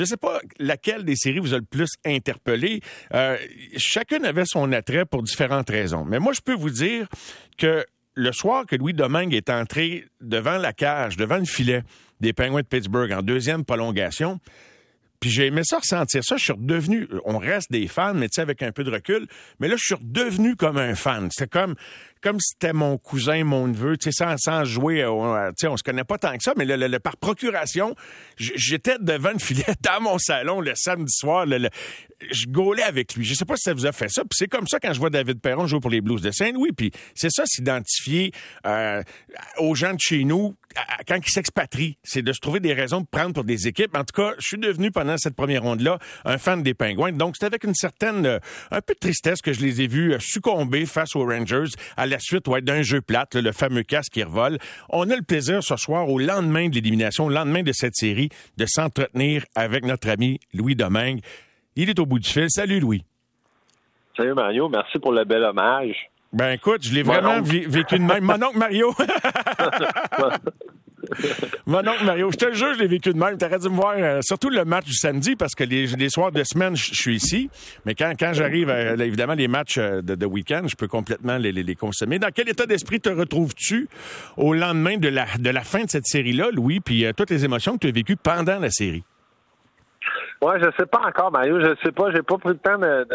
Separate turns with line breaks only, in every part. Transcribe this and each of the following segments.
Je ne sais pas laquelle des séries vous a le plus interpellé. Euh, chacune avait son attrait pour différentes raisons. Mais moi, je peux vous dire que le soir que Louis Domingue est entré devant la cage, devant le filet des Penguins de Pittsburgh en deuxième prolongation, puis j'ai aimé ça, ressentir ça. Je suis redevenu, on reste des fans, mais tu sais, avec un peu de recul. Mais là, je suis redevenu comme un fan. C'est comme, comme si c'était mon cousin, mon neveu, tu sais, sans, sans jouer, euh, tu sais, on se connaît pas tant que ça, mais le, par procuration, j'étais devant le filet dans mon salon le samedi soir, je gaulais avec lui. Je sais pas si ça vous a fait ça, puis c'est comme ça quand je vois David Perron jouer pour les Blues de Saint-Louis, puis c'est ça, s'identifier euh, aux gens de chez nous quand ils s'expatrient, c'est de se trouver des raisons de prendre pour des équipes. En tout cas, je suis devenu pendant cette première ronde-là un fan des Pingouins, donc c'est avec une certaine, euh, un peu de tristesse que je les ai vus succomber face aux Rangers la suite ouais, d'un jeu plate, le fameux casque qui revole. On a le plaisir ce soir, au lendemain de l'élimination, au lendemain de cette série, de s'entretenir avec notre ami Louis Domingue. Il est au bout du fil. Salut Louis.
Salut Mario, merci pour le bel hommage.
Ben écoute, je l'ai vraiment vécu de même. Mon oncle Mario. Mon oncle Mario, je te jure, je l'ai vécu de même. T'aurais dû me voir, euh, surtout le match du samedi, parce que les, soirs de semaine, je suis ici. Mais quand, quand j'arrive, euh, évidemment, les matchs euh, de, week-end, je peux complètement les, les, consommer. Dans quel état d'esprit te retrouves-tu au lendemain de la, de la fin de cette série-là, Louis, puis toutes les émotions que tu as vécues pendant la série?
Ouais, je sais pas encore, Mario. Je sais pas. J'ai pas pris le temps de,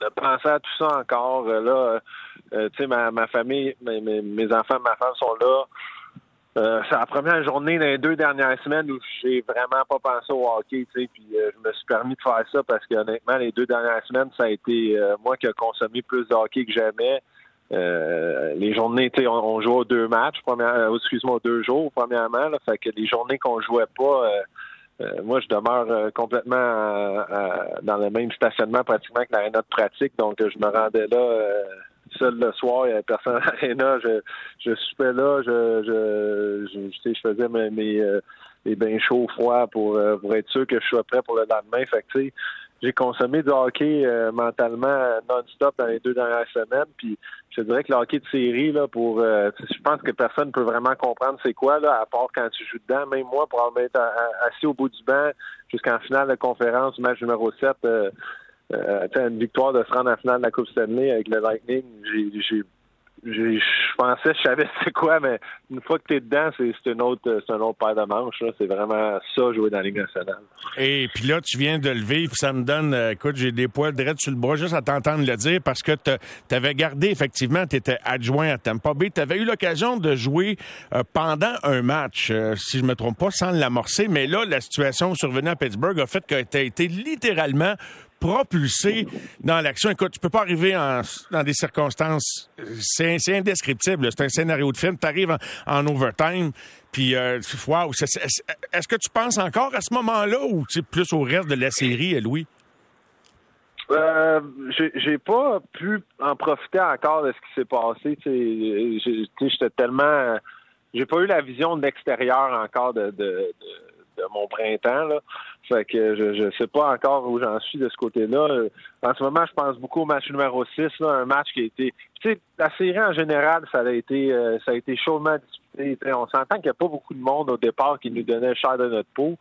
de, penser à tout ça encore. Là, tu sais, ma, ma famille, mes, mes enfants, ma femme sont là. Euh, c'est la première journée dans les deux dernières semaines où j'ai vraiment pas pensé au hockey, tu sais, puis euh, je me suis permis de faire ça parce que honnêtement, les deux dernières semaines, ça a été euh, moi qui ai consommé plus de hockey que jamais. les journées, tu sais, on, jouait deux matchs, première, excuse-moi, aux deux jours, premièrement, là, fait que les journées qu'on jouait pas, moi, je demeure complètement dans le même stationnement pratiquement que l'aréna de pratique, donc je me rendais là seul le soir, il n'y avait personne à l'aréna. Je, je soupais là, je, je, je, je faisais mes, mes, euh, bains chauds, froids pour, euh, pour être sûr que je sois prêt pour le lendemain. Fait que, j'ai consommé du hockey euh, mentalement non-stop dans les deux dernières semaines. Puis je dirais que le hockey de série, là, pour je pense que personne ne peut vraiment comprendre c'est quoi, là, à part quand tu joues dedans. Même moi, pour être assis au bout du banc jusqu'en finale de conférence, match numéro 7, euh, une victoire de se rendre en finale de la Coupe Stanley avec le Lightning, j'ai je pensais, je savais c'est quoi, mais une fois que tu es dedans, c'est une autre, c'est un autre paire de manches. C'est vraiment ça, jouer dans la Ligue nationale.
Et puis là, tu viens de le vivre, ça me donne, euh, écoute, j'ai des poils dread sur le bras juste à t'entendre le dire parce que tu avais gardé, effectivement, tu étais adjoint à Tampa Bay. Tu avais eu l'occasion de jouer euh, pendant un match, si je me trompe pas, sans l'amorcer, mais là, la situation survenue à Pittsburgh a fait que tu as été littéralement propulsé dans l'action. Écoute, tu peux pas arriver dans des circonstances, c'est indescriptible. C'est un scénario de film. Tu arrives en, overtime, puis euh, wow, est-ce que tu penses encore à ce moment-là ou plus au reste de la série, Louis?
Euh, j'ai pas pu en profiter encore de ce qui s'est passé. J'étais tellement. J'ai pas eu la vision de l'extérieur encore de mon printemps. Là. Fait que je ne sais pas encore où j'en suis de ce côté-là. Euh, en ce moment, je pense beaucoup au match numéro 6, un match qui a été. Tu sais, la série en général, ça a été euh, ça a été chaudement disputé. on s'entend qu'il n'y a pas beaucoup de monde au départ qui nous donnait cher de notre peau.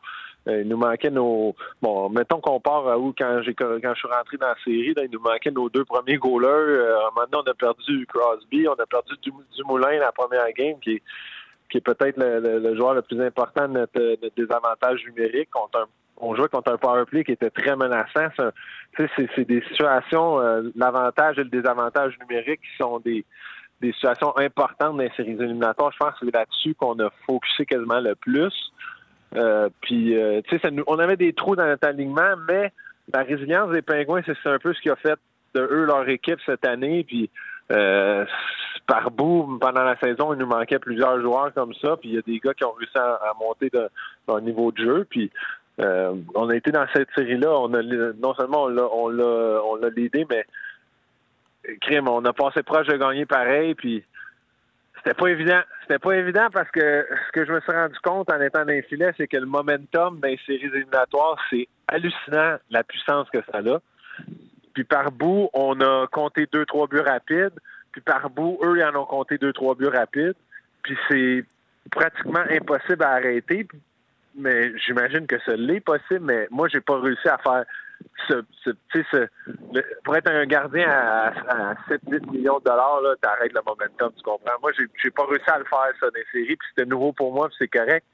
Euh, il nous manquait nos. Bon, mettons qu'on part à où quand quand je suis rentré dans la série, il nous manquait nos deux premiers goalers. maintenant, on a perdu Crosby, on a perdu Dumoulin la première game qui est qui est peut-être le, joueur le plus important de notre, désavantage numérique. on jouait contre un power play qui était très menaçant. C'est des situations, euh, l'avantage et le désavantage numérique qui sont des, situations importantes dans les séries éliminatoires. Je pense que c'est là-dessus qu'on a focusé quasiment le plus. Euh, puis, euh, tu sais, on avait des trous dans notre alignement, mais la résilience des Pingouins, c'est un peu ce qui a fait de eux leur équipe cette année. Puis, euh, par bout, pendant la saison, il nous manquait plusieurs joueurs comme ça. Puis il y a des gars qui ont réussi à, monter leur niveau de jeu. Puis euh, on a été dans cette série-là. Non seulement on l'a on mais crime, on a passé proche de gagner pareil. Puis c'était pas évident. C'était pas évident parce que ce que je me suis rendu compte en étant dans les filets, c'est que le momentum les séries éliminatoires, c'est hallucinant la puissance que ça a. Puis par bout, on a compté deux, trois buts rapides. Puis par bout, eux, ils en ont compté deux, trois buts rapides. Puis c'est pratiquement impossible à arrêter. mais j'imagine que ce l'est possible, mais moi, j'ai pas réussi à faire ce, ce, pour être un gardien à, à 7-8 millions de dollars, là, t'arrêtes le momentum, tu comprends? Moi, j'ai, pas réussi à le faire, ça, dans séries, puis c'était nouveau pour moi, puis c'est correct.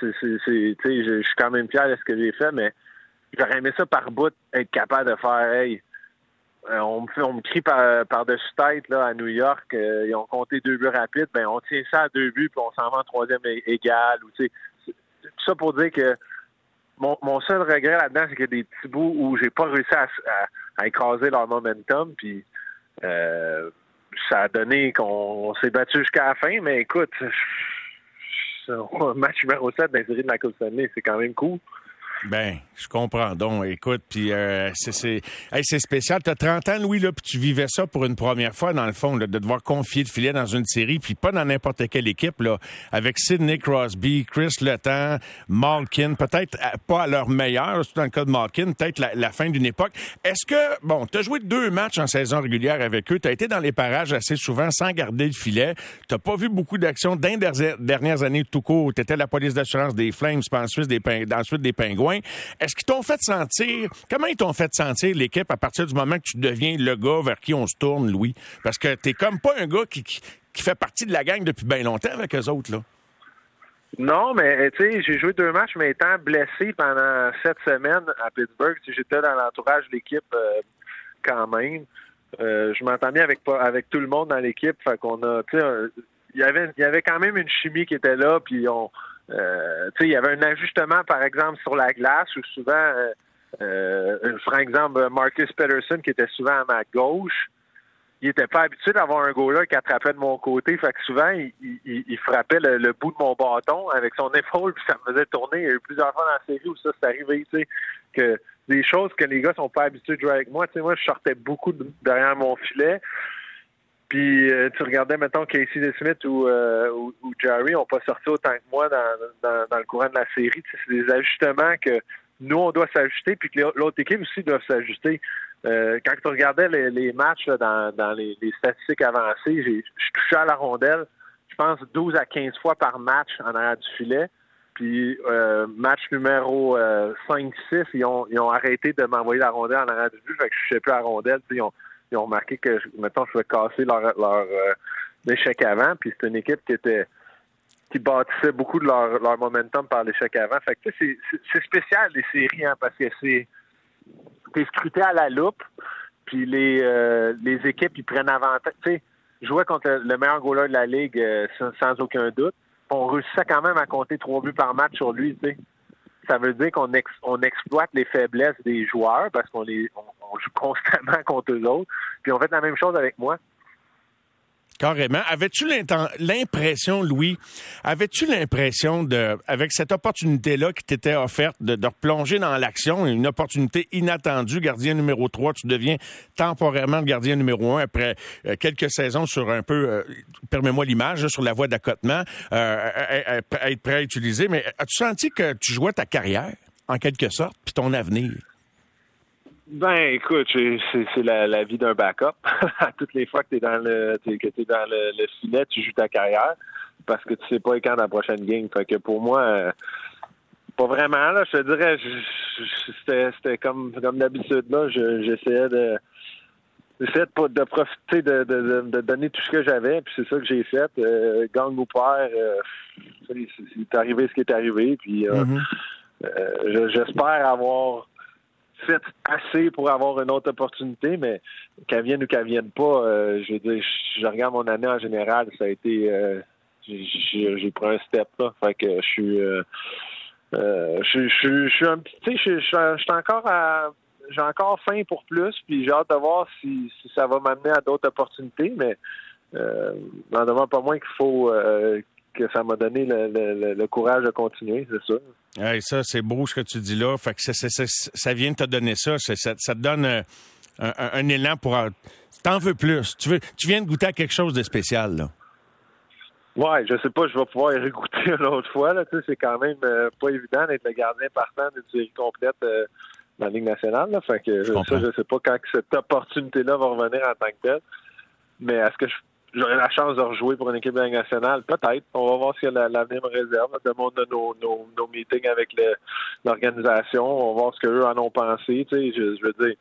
Je, suis quand même fier de ce que j'ai fait, mais j'aurais aimé ça par bout, être capable de faire, hey, on me on me crie par, par-dessus tête là, à New York, euh, ils ont compté deux buts rapides, ben on tient ça à deux buts, puis on s'en va en troisième égal. Ou, tout ça pour dire que mon, seul regret là-dedans, c'est qu'il y a des petits bouts où j'ai pas réussi à, à, écraser leur momentum, puis euh, ça a donné qu'on s'est battu jusqu'à la fin, mais écoute, match numéro 7 dans de la Coupe Stanley, c'est quand même cool.
Ben, je comprends. Donc, écoute, puis euh, c'est c'est spécial. Tu as 30 ans, Louis, là, puis tu vivais ça pour une première fois, dans le fond, de devoir confier le filet dans une série, puis pas dans n'importe quelle équipe, là, avec Sidney Crosby, Chris Letang, Malkin, peut-être pas à leur meilleur, dans le cas de Malkin, peut-être la, fin d'une époque. Est-ce que, bon, tu as joué deux matchs en saison régulière avec eux, tu as été dans les parages assez souvent sans garder le filet, tu pas vu beaucoup d'actions d'un dernières années tout court, tu étais la police d'assurance des Flames, puis ensuite des, ensuite des Pingouins. Est-ce qu'ils t'ont fait sentir, comment ils t'ont fait sentir l'équipe à partir du moment que tu deviens le gars vers qui on se tourne, Louis? Parce que t'es comme pas un gars qui, qui, fait partie de la gang depuis bien longtemps avec eux autres, là.
Non, mais tu sais, j'ai joué deux matchs, mais étant blessé pendant sept semaines à Pittsburgh, j'étais dans l'entourage de l'équipe euh, quand même. Euh, je m'entendais avec avec tout le monde dans l'équipe, fait qu'on a, tu sais, il y avait il y avait quand même une chimie qui était là, puis on euh, il y avait un ajustement, par exemple, sur la glace où souvent, euh, euh, par exemple, Marcus Peterson, qui était souvent à ma gauche, il était pas habitué d'avoir un gars-là qui attrapait de mon côté. Fait que souvent, il, frappait le, bout de mon bâton avec son épaule, puis ça me faisait tourner. Il y a eu plusieurs fois dans la série où ça s'est arrivé, tu sais, que des choses que les gars sont pas habitués de jouer avec moi. Tu sais, moi, je sortais beaucoup derrière mon filet. Puis euh, tu regardais, mettons, Casey Smith ou, euh, ou, Jerry n'ont pas sorti autant que moi dans, dans, le courant de la série. c'est des ajustements que nous, on doit s'ajuster, puis que l'autre équipe aussi doit s'ajuster. Euh, quand tu regardais les, matchs dans, dans les, statistiques avancées, je touchais à la rondelle, je pense, 12 à 15 fois par match en arrière du filet. Puis match numéro 5-6, ils ont, ils ont arrêté de m'envoyer la rondelle en arrière du but, fait que je ne sais plus la rondelle. Puis ils ont, ils ont remarqué que, mettons, je vais casser leur, leur euh, échec avant. Puis c'est une équipe qui était qui bâtissait beaucoup de leur, leur momentum par l'échec avant. Fait que c'est, spécial les séries, hein, parce que c'est t'es scruté à la loupe, puis les euh, les équipes ils prennent avantage. Tu sais, jouer contre le meilleur goaler de la ligue euh, sans, aucun doute. On réussissait quand même à compter trois buts par match sur lui, ça veut dire qu'on on exploite les faiblesses des joueurs parce qu'on les joue constamment contre eux autres. Puis on fait la même chose avec moi.
Carrément. Avais-tu l'impression, Louis, avais-tu l'impression de, avec cette opportunité-là qui t'était offerte de, de replonger dans l'action, une opportunité inattendue, gardien numéro 3, tu deviens temporairement le gardien numéro 1 après euh, quelques saisons sur un peu, euh, permets-moi l'image, sur la voie d'accotement, euh, être prêt à utiliser, mais as-tu senti que tu jouais ta carrière, en quelque sorte, puis ton avenir?
Ben, écoute, c'est la, vie d'un backup. à toutes les fois que tu es dans le que es dans le, filet, tu joues ta carrière parce que tu sais pas quand la prochaine game. Fait que pour moi, euh, pas vraiment là. Je te dirais, c'était comme comme d'habitude là. J'essayais de j'essayais de, de, profiter de, de, donner tout ce que j'avais, puis c'est ça que j'ai fait. Euh, gang ou père, euh, c'est arrivé ce qui est arrivé, puis mm-hmm. j'espère avoir fait assez pour avoir une autre opportunité, mais qu'elle vienne ou qu'elle vienne pas, euh, je veux dire, je, regarde mon année en général, ça a été euh, j'ai pris un step là. Fait que je suis euh, je, je, suis un petit tu sais, je, suis encore à j'ai encore faim pour plus, puis j'ai hâte de voir si, ça va m'amener à d'autres opportunités, mais euh, n'en demande pas moins qu'il faut que ça m'a donné le, courage de continuer, c'est ça.
ça, c'est beau ce que tu dis là. Fait que ça vient de te donner ça. Ça, te donne euh, un, élan pour. T'en veux plus. Tu, veux, tu viens de goûter à quelque chose de spécial, là.
Ouais, je sais pas, je vais pouvoir y regoûter une autre fois. Là. Tu sais, c'est quand même euh, pas évident d'être le gardien partant d'une série complète euh, dans la Ligue nationale. Fait que je, ça, je sais pas quand cette opportunité-là va revenir en tant que telle. Mais est-ce que je j'aurai la chance de rejouer pour une équipe nationale. Peut-être. On va voir ce que l'avenir me réserve. Demande de nos, nos, nos meetings avec l'organisation. On va voir ce qu'eux en ont pensé. Tu sais, je, je veux dire,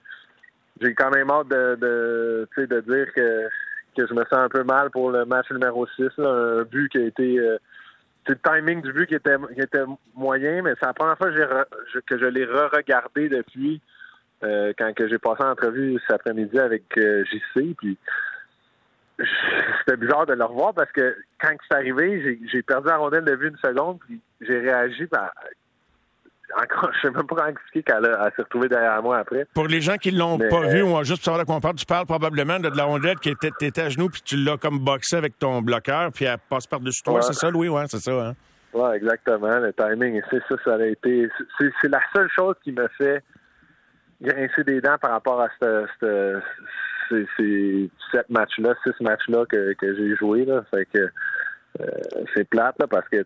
j'ai quand même hâte de, de, tu sais, de dire que, que je me sens un peu mal pour le match numéro 6. un but qui a été... Euh, le timing du but qui était, qui était moyen, mais c'est la première fois que, j'ai que je l'ai re-regardé depuis euh, quand j'ai passé l'entrevue cet après-midi avec euh, JC. Puis c'était bizarre de le revoir parce que quand c'est arrivé, j'ai perdu la rondelle de vue une seconde, puis j'ai réagi par. Encore, je sais même pas comment expliquer qu'elle s'est retrouvée derrière moi après.
Pour les gens qui l'ont pas vu, on va juste savoir de quoi on parle. Tu parles probablement de, la rondelle qui était, à genoux, puis tu l'as comme boxé avec ton bloqueur, puis elle passe par-dessus toi. C'est ça, Louis? Ouais, c'est ça. Hein?
Oui, exactement. Le timing, c'est ça, ça a été. C'est la seule chose qui me fait grincer des dents par rapport à ce c'est sept matchs-là, six matchs-là que, que j'ai joué. Là. Fait que euh, c'est plate là, parce que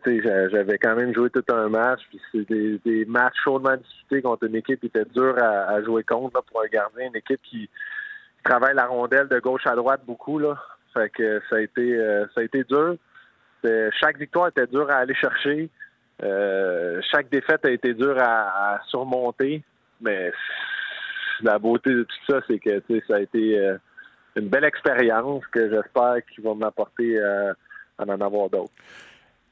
j'avais quand même joué tout un match. Puis c'est des, matchs chaudement disputés contre une équipe qui était dure à, jouer contre là, pour un gardien, une équipe qui travaille la rondelle de gauche à droite beaucoup. Là. Fait que ça a été euh, ça a été dur. Chaque victoire était dure à aller chercher. Euh, chaque défaite a été dure à, à surmonter. Mais la beauté de tout ça, c'est que ça a été euh, une belle expérience que j'espère qu'il va m'apporter euh, à en avoir d'autres.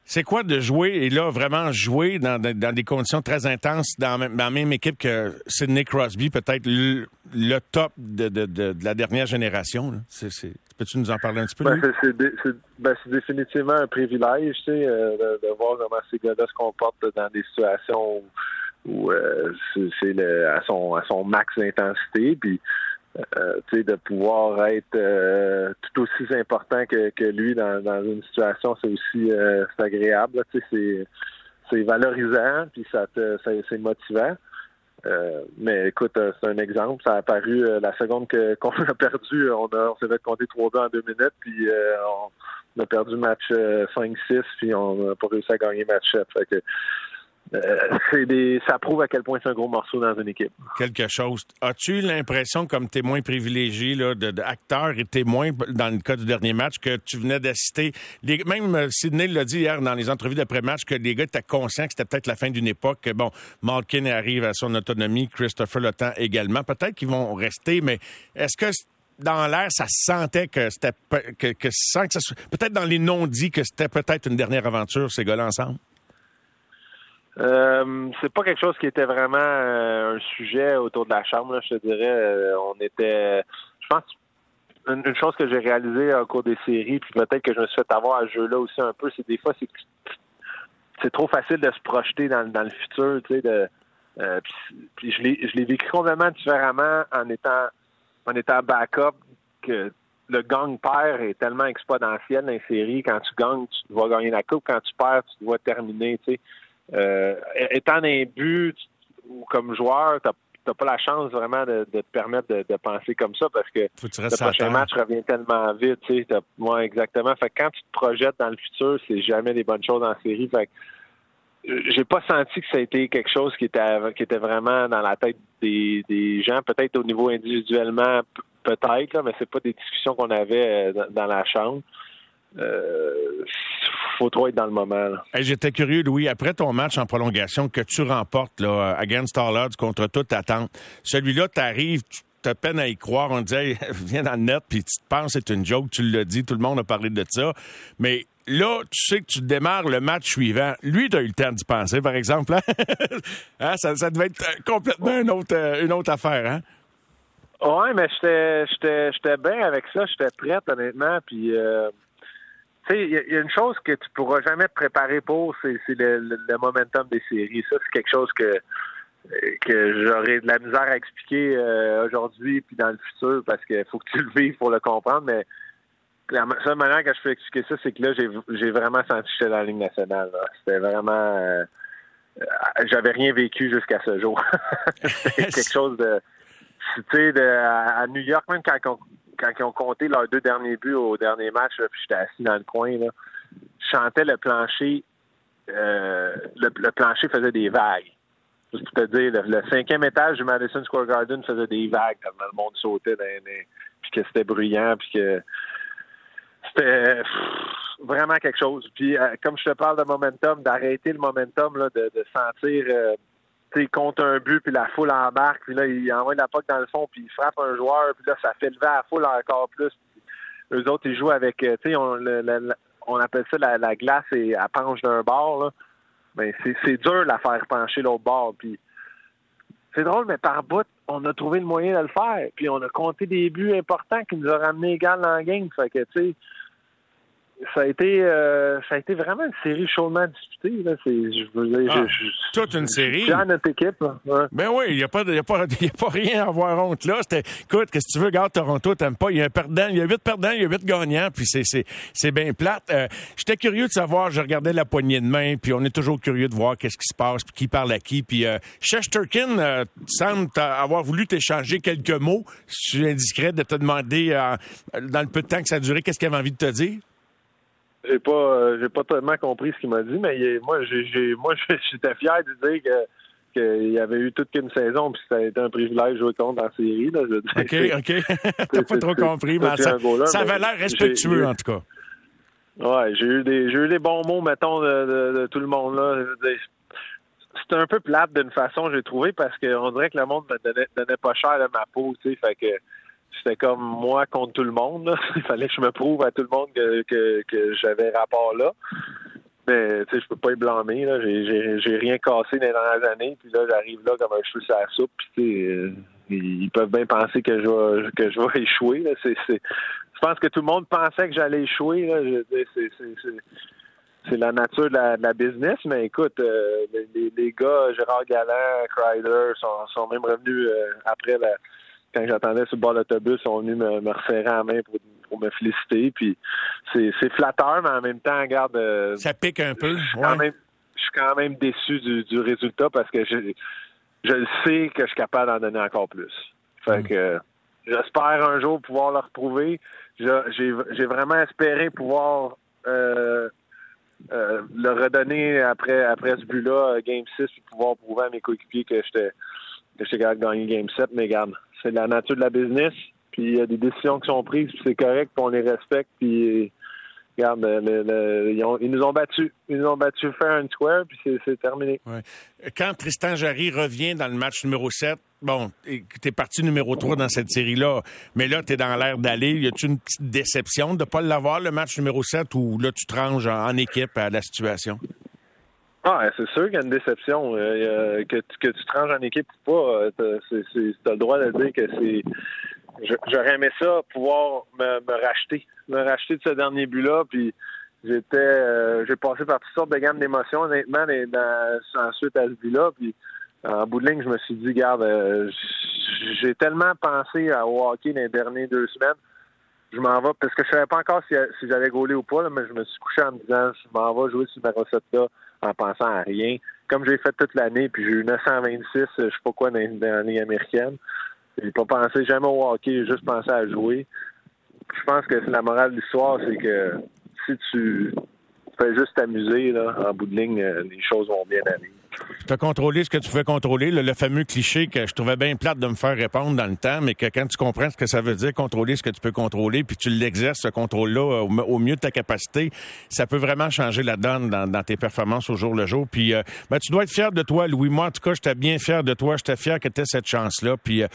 C'est quoi de jouer, et là, vraiment jouer dans, des conditions très intenses dans, la même équipe que Sidney Crosby, peut-être le, top de, la dernière génération? Peux-tu nous en parler un petit peu?
Ben, ben, c'est, définitivement un privilège euh, de, voir comment ces gars-là se comportent dans des situations où où euh, c'est à son à son max d'intensité puis euh, de pouvoir être euh, tout aussi important que, que lui dans, dans une situation c'est aussi euh, agréable c'est c'est valorisant puis ça te c'est motivant mais écoute, c'est un exemple. Ça a apparu la seconde qu'on a perdu. On, a, on s'est fait compter 3 2 en deux minutes, puis on, a perdu match 5-6, puis on n'a pas réussi à gagner match 7. Fait que euh, ça prouve à quel point c'est un gros morceau dans une équipe.
Quelque chose. As-tu l'impression, comme témoin privilégié, là, et témoin dans le cas du dernier match, que tu venais d'assister, même euh, Sidney l'a dit hier dans les entrevues d'après-match, que les gars étaient conscients que c'était peut-être la fin d'une époque, que bon, Malkin arrive à son autonomie, Christopher Temps également. Peut-être qu'ils vont rester, mais est-ce que dans l'air, ça sentait que c'était que, que, que ça peut-être dans les non-dits que c'était peut-être une dernière aventure ces gars-là ensemble?
Euh, c'est pas quelque chose qui était vraiment euh, un sujet autour de la chambre, je te dirais. Euh, on était, je pense, une, chose que j'ai réalisée au cours des séries, puis peut-être que je me suis fait avoir à ce jeu-là aussi un peu, c'est des fois c'est c'est trop facile de se projeter dans, le futur, tu sais. De, puis, je l'ai je l'ai vécu complètement différemment en étant en étant backup que le gang père est tellement exponentiel dans les séries. Quand tu gagnes, tu dois gagner la coupe. Quand tu perds, tu dois terminer. Tu sais. Euh, étant un but ou comme joueur, tu n'as pas la chance vraiment de, te permettre de, penser comme ça parce que le prochain match revient tellement vite. Tu sais, moi, exactement. Fait quand tu te projettes dans le futur, c'est jamais des bonnes choses en série. Fait j'ai pas senti que ça a été quelque chose qui était qui était vraiment dans la tête des, des gens, peut-être au niveau individuellement, peut-être, mais c'est pas des discussions qu'on avait euh, dans la chambre. Euh, faut trop être dans le moment.
J'étais curieux, Louis, après ton match en prolongation que tu remportes là, against all odds contre toute attente, celui-là, t'arrives, tu as peine à y croire. On disait, viens dans le net, puis tu te penses c'est une joke, tu l'as dit, tout le monde a parlé de ça. Mais là, tu sais que tu démarres le match suivant. Lui, tu as eu le temps d'y penser, par exemple. Hein? Hein, ça, ça, devait être complètement une autre, euh, une autre affaire, hein?
Oui, mais j'étais bien avec ça. J'étais prête, honnêtement. Puis, euh, tu sais, il y, a une chose que tu pourras jamais te préparer pour, c'est le, momentum des séries. Ça, c'est quelque chose que que j'aurais de la misère à expliquer euh, aujourd'hui puis dans le futur parce qu'il faut que tu le vives pour le comprendre. Mais la seule manière que je peux expliquer ça, c'est que là, j'ai vraiment senti que j'étais dans la Ligue nationale. C'était vraiment... Euh, j'avais rien vécu jusqu'à ce jour. C'était quelque chose de... Tu sais, à New York, même quand on, quand ils ont compté leurs deux derniers buts au dernier match, puis j'étais assis dans le coin, là, je chantais le plancher. Euh, le, plancher faisait des vagues. Juste pour te dire, le, cinquième étage du Madison Square Garden faisait des vagues tellement le monde sautait, dans, puis que c'était bruyant, puis que c'était vraiment quelque chose. Puis, euh, comme je te parle de momentum, d'arrêter le momentum, de, sentir, euh, sais, contre un but, puis la foule embarque, puis là, il envoie la poque dans le fond, puis il frappe un joueur, puis là, ça fait lever la foule encore plus. eux autres, ils jouent avec, euh, tu sais, on, on, appelle ça la, glace et à penche d'un bord, là. Ben, c'est dur de la faire pencher l'autre bord, puis c'est drôle, mais par bout, on a trouvé le moyen de le faire. Puis on a compté des buts importants qui nous ont ramené égal dans la game. Fait que, tu sais, ça a été euh, ça a été vraiment une série chaudement disputée. Là. je veux dire,
ah, toute une série.
notre équipe.
Ben oui, il n'y a, pas, y a, pas, y a pas rien à avoir honte là. écoute, qu'est-ce que tu veux, garde Toronto, t'aimes pas. Il y a un perdant, il y a huit perdants, il y a huit gagnants, puis c'est, c'est, c'est bien plate. Euh, j'étais curieux de savoir, je regardais la poignée de main, puis on est toujours curieux de voir qu'est-ce qui se passe, puis qui parle à qui. Puis euh, Shesterkin euh, semble avoir voulu t'échanger quelques mots. C'est indiscret de te demander, dans le peu de temps que ça a duré, qu'est-ce qu'il avait envie de te dire?
J'ai pas, euh, j'ai pas tellement compris ce qu'il m'a dit, mais moi, j'ai, moi, j'étais fier de dire que qu'il y avait eu toute qu'une saison, puis ça a été un privilège de jouer contre dans la série. Là,
OK, OK. T'as pas trop compris, mais ça, ça avait l'air respectueux, en tout cas.
Ouais, j'ai eu des j'ai eu des bons mots, mettons, de, tout le monde là. C'était un peu plate d'une façon, j'ai trouvé, parce qu'on dirait que le monde me donnait, donnait pas cher à ma peau, tu sais, fait que c'était comme moi contre tout le monde. Il fallait que je me prouve à tout le monde que, que, j'avais rapport là. Mais tu sais, je peux pas y blâmer. Là. J'ai, j'ai, rien cassé les dernières années. Puis là, j'arrive là comme un cheveu sur la soupe. Puis euh, ils peuvent bien penser que je vais que je vais échouer. Là. Je pense que tout le monde pensait que j'allais échouer. Là. c'est, la nature de la, business, mais écoute, euh, les, gars, Gérard Galland, Kreider, sont, sont même revenus euh, après la, quand j'attendais sur le bord de l'autobus, ils sont venus me, me resserrer la main pour, pour me féliciter. Puis c'est, flatteur, mais en même temps, regarde. Euh,
ça pique un peu.
Je suis, quand, même, je suis quand même déçu du, du résultat parce que je, je sais que je suis capable d'en donner encore plus. Fait mm. que j'espère un jour pouvoir le retrouver. j'ai, vraiment espéré pouvoir euh, euh, le redonner après après ce but-là, Game 6, puis pouvoir prouver à mes coéquipiers que j'étais que j'étais capable de gagner Game 7, mais regarde, c'est la nature de la business. Puis il y a des décisions qui sont prises, puis c'est correct, puis on les respecte. Puis regarde, ils, nous ont battus. Ils nous ont battus fair and square, puis c'est terminé.
Quand Tristan Jarry revient dans le match numéro 7, bon, tu es parti numéro 3 dans cette série-là, mais là, tu es dans l'air d'aller. Y a-tu une petite déception de ne pas l'avoir, le match numéro 7, ou là, tu te ranges en équipe à la situation?
Ah, c'est sûr qu'il y a une déception. Euh, que, que tu te ranges en équipe ou pas, euh, tu as le droit de dire que c'est. J'aurais aimé ça, pouvoir me, racheter. Me racheter de ce dernier but-là. Puis j'étais. Euh, j'ai passé par toutes sortes de gammes d'émotions, honnêtement, dans, ensuite à ce but-là. Puis en bout de ligne, je me suis dit, garde, j'ai tellement pensé à hockey dans les dernières deux semaines je m'en vais parce que je savais pas encore si, j'allais gauler ou pas, mais je me suis couché en me disant je m'en vais jouer sur ma recette là en pensant à rien. Comme j'ai fait toute l'année, puis j'ai eu 926, je sais pas quoi dans, l'année américaine. J'ai pas pensé jamais au hockey, j'ai juste pensé à jouer. Je pense que la morale de l'histoire, c'est que si tu fais juste t'amuser, en bout de ligne, euh, les choses vont bien aller.
Tu as contrôlé ce que tu pouvais contrôler, le, fameux cliché que je trouvais bien plate de me faire répondre dans le temps, mais que quand tu comprends ce que ça veut dire, contrôler ce que tu peux contrôler, puis tu l'exerces, ce contrôle-là, au, mieux de ta capacité, ça peut vraiment changer la donne dans, tes performances au jour le jour. Puis euh, ben, tu dois être fier de toi, Louis. Moi, en tout cas, j'étais bien fier de toi. J'étais fier que tu cette chance-là. Puis, euh,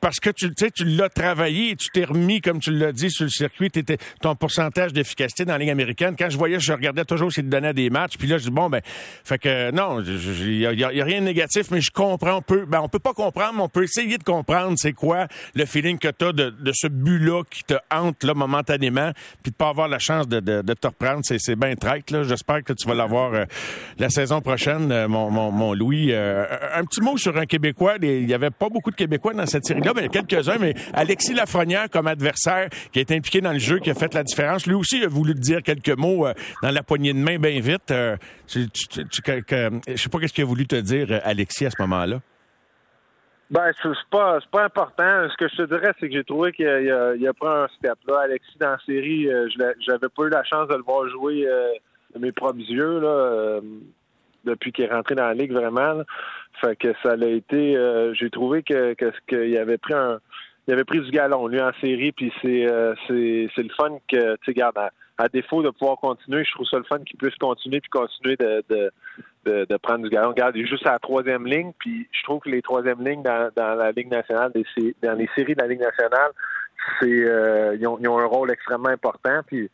parce que tu sais, tu l'as travaillé, tu t'es remis, comme tu l'as dit, sur le circuit, étais, ton pourcentage d'efficacité dans la Ligue américaine. Quand je voyais, je regardais toujours s'il te donnait des matchs. Puis là, je dis, bon, ben, fait que non, je, il n'y a, rien de négatif, mais je comprends. On peut, ben, on peut pas comprendre, mais on peut essayer de comprendre c'est quoi le feeling que tu as de, de, ce but-là qui te hante là, momentanément, puis de pas avoir la chance de, de, de te reprendre. C'est, bien traite. J'espère que tu vas l'avoir euh, la saison prochaine, euh, mon, mon, mon, Louis. Euh, un petit mot sur un Québécois. Il y avait pas beaucoup de Québécois dans cette série-là, mais a quelques-uns. Mais Alexis Lafrenière comme adversaire, qui est impliqué dans le jeu, qui a fait la différence. Lui aussi a voulu dire quelques mots dans la poignée de main bien vite. Tu, je sais pas qu'est-ce qu'il a voulu te dire, euh, Alexis, à ce moment-là?
Ben, c'est pas, pas important. Ce que je te dirais, c'est que j'ai trouvé qu'il a, a, pris un step. Là. Alexis, dans la série, euh, j'avais pas eu la chance de le voir jouer euh, de mes propres yeux là, depuis qu'il est rentré dans la ligue, vraiment. Fait que ça a été... j'ai trouvé que, qu'il avait pris. Il avait pris du galon, lui, en série, puis c'est, le fun que, tu sais, à défaut de pouvoir continuer, je trouve ça le fun qu'il puisse continuer puis continuer de, de, prendre du galon. Regarde, il est juste à la troisième ligne, puis je trouve que les troisièmes lignes dans, la Ligue nationale, dans les séries de la Ligue nationale, c'est euh, ils, ont, ils, ont, un rôle extrêmement important. Puis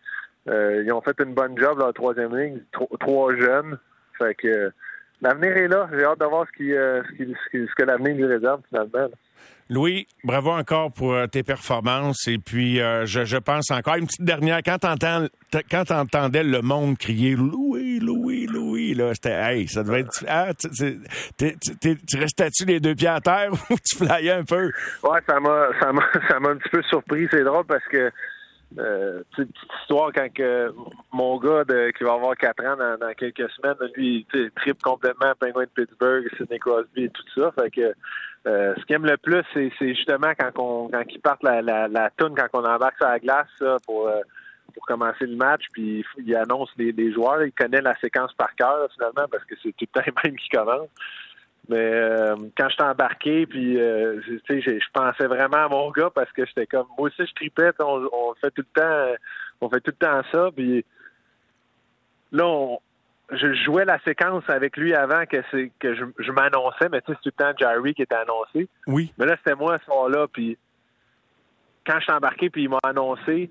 euh, ils ont fait une bonne job la troisième ligne, trois jeunes. Fait que l'avenir est là. J'ai hâte de voir ce, qui, euh, ce, que l'avenir lui réserve finalement.
Louis, bravo encore pour tes performances. Et puis, je, je, pense encore, une petite dernière, quand tu entendais le monde crier Louis, Louis, Louis, là, c'était, hey, ça devait être, ah, tu restais-tu les deux pieds à terre ou tu flyais un peu?
Ouais, ça m'a, ça m'a, ça m'a un petit peu surpris. C'est drôle parce que, euh, petite histoire quand que mon gars de, qui va avoir quatre ans dans, dans quelques semaines, lui, il tripe complètement Penguin de Pittsburgh, Sidney Crosby et tout ça. Fait que euh, ce qu'il aime le plus, c'est, justement quand on quand ils partent la, la, la toune, quand on embarque sur la glace pour euh, pour commencer le match, puis il annonce les, les, joueurs, il connaît la séquence par cœur finalement parce que c'est tout le temps même qui commence. Mais euh, quand je t'ai embarqué, puis euh, tu sais, je pensais vraiment à mon gars parce que j'étais comme moi aussi je tripais, on, on, fait tout le temps on fait tout le temps ça, puis là on, je jouais la séquence avec lui avant que c'est que je, je m'annonçais, mais tu sais, c'est tout le temps Jerry qui était annoncé.
Oui.
Mais là, c'était moi ce soir-là, puis quand je suis embarqué, puis il m'a annoncé,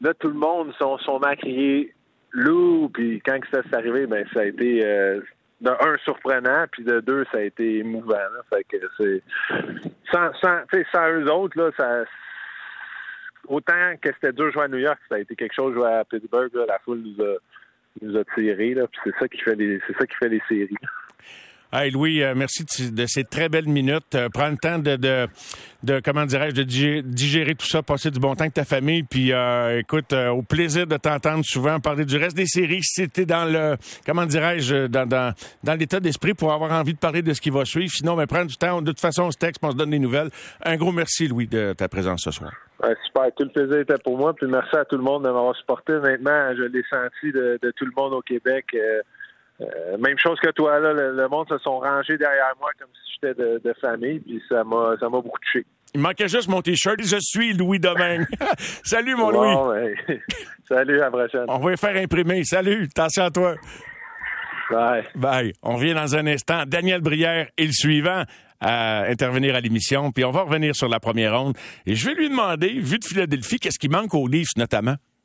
là, tout le monde sont, sont à crier Lou, puis quand ça s'est arrivé, ben ça a été euh, de un surprenant, puis de deux, ça a été émouvant. Fait que c'est sans, sans, sans eux autres, là, ça autant que c'était dur jouer à New York, ça a été quelque chose jouer à Pittsburgh, la foule nous a nous a là, puis c'est ça qui fait les c'est ça qui fait les séries.
Hey Louis, euh, merci de, ces très belles minutes. Euh, prends le temps de, de, de comment dirais-je, de digérer, tout ça, passer du bon temps avec ta famille. Puis euh, écoute, au plaisir de t'entendre souvent parler du reste des séries. Si t'es dans le, comment dirais-je, dans, dans, l'état d'esprit pour avoir envie de parler de ce qui va suivre. Sinon, ben, prends du temps. De toute façon, on se texte, on se donne des nouvelles. Un gros merci, Louis, de ta présence ce soir.
super, tout le plaisir était pour moi. Puis merci à tout le monde de m'avoir supporté. Honnêtement, je l'ai senti de, tout le monde au Québec. Même chose que toi, là, le, monde se sont rangés derrière moi comme si j'étais de, famille, puis ça m'a ça m'a beaucoup touché.
Il manquait juste mon t-shirt je suis Louis Domingue. Salut mon Louis.
Salut, à la prochaine.
On va y faire imprimer. Salut, attention à toi.
Bye.
Bye. On revient dans un instant. Daniel Brière et le suivant à intervenir à l'émission, puis on va revenir sur la première ronde. Et je vais lui demander, vu de Philadelphie, qu'est-ce qui manque aux Leafs notamment?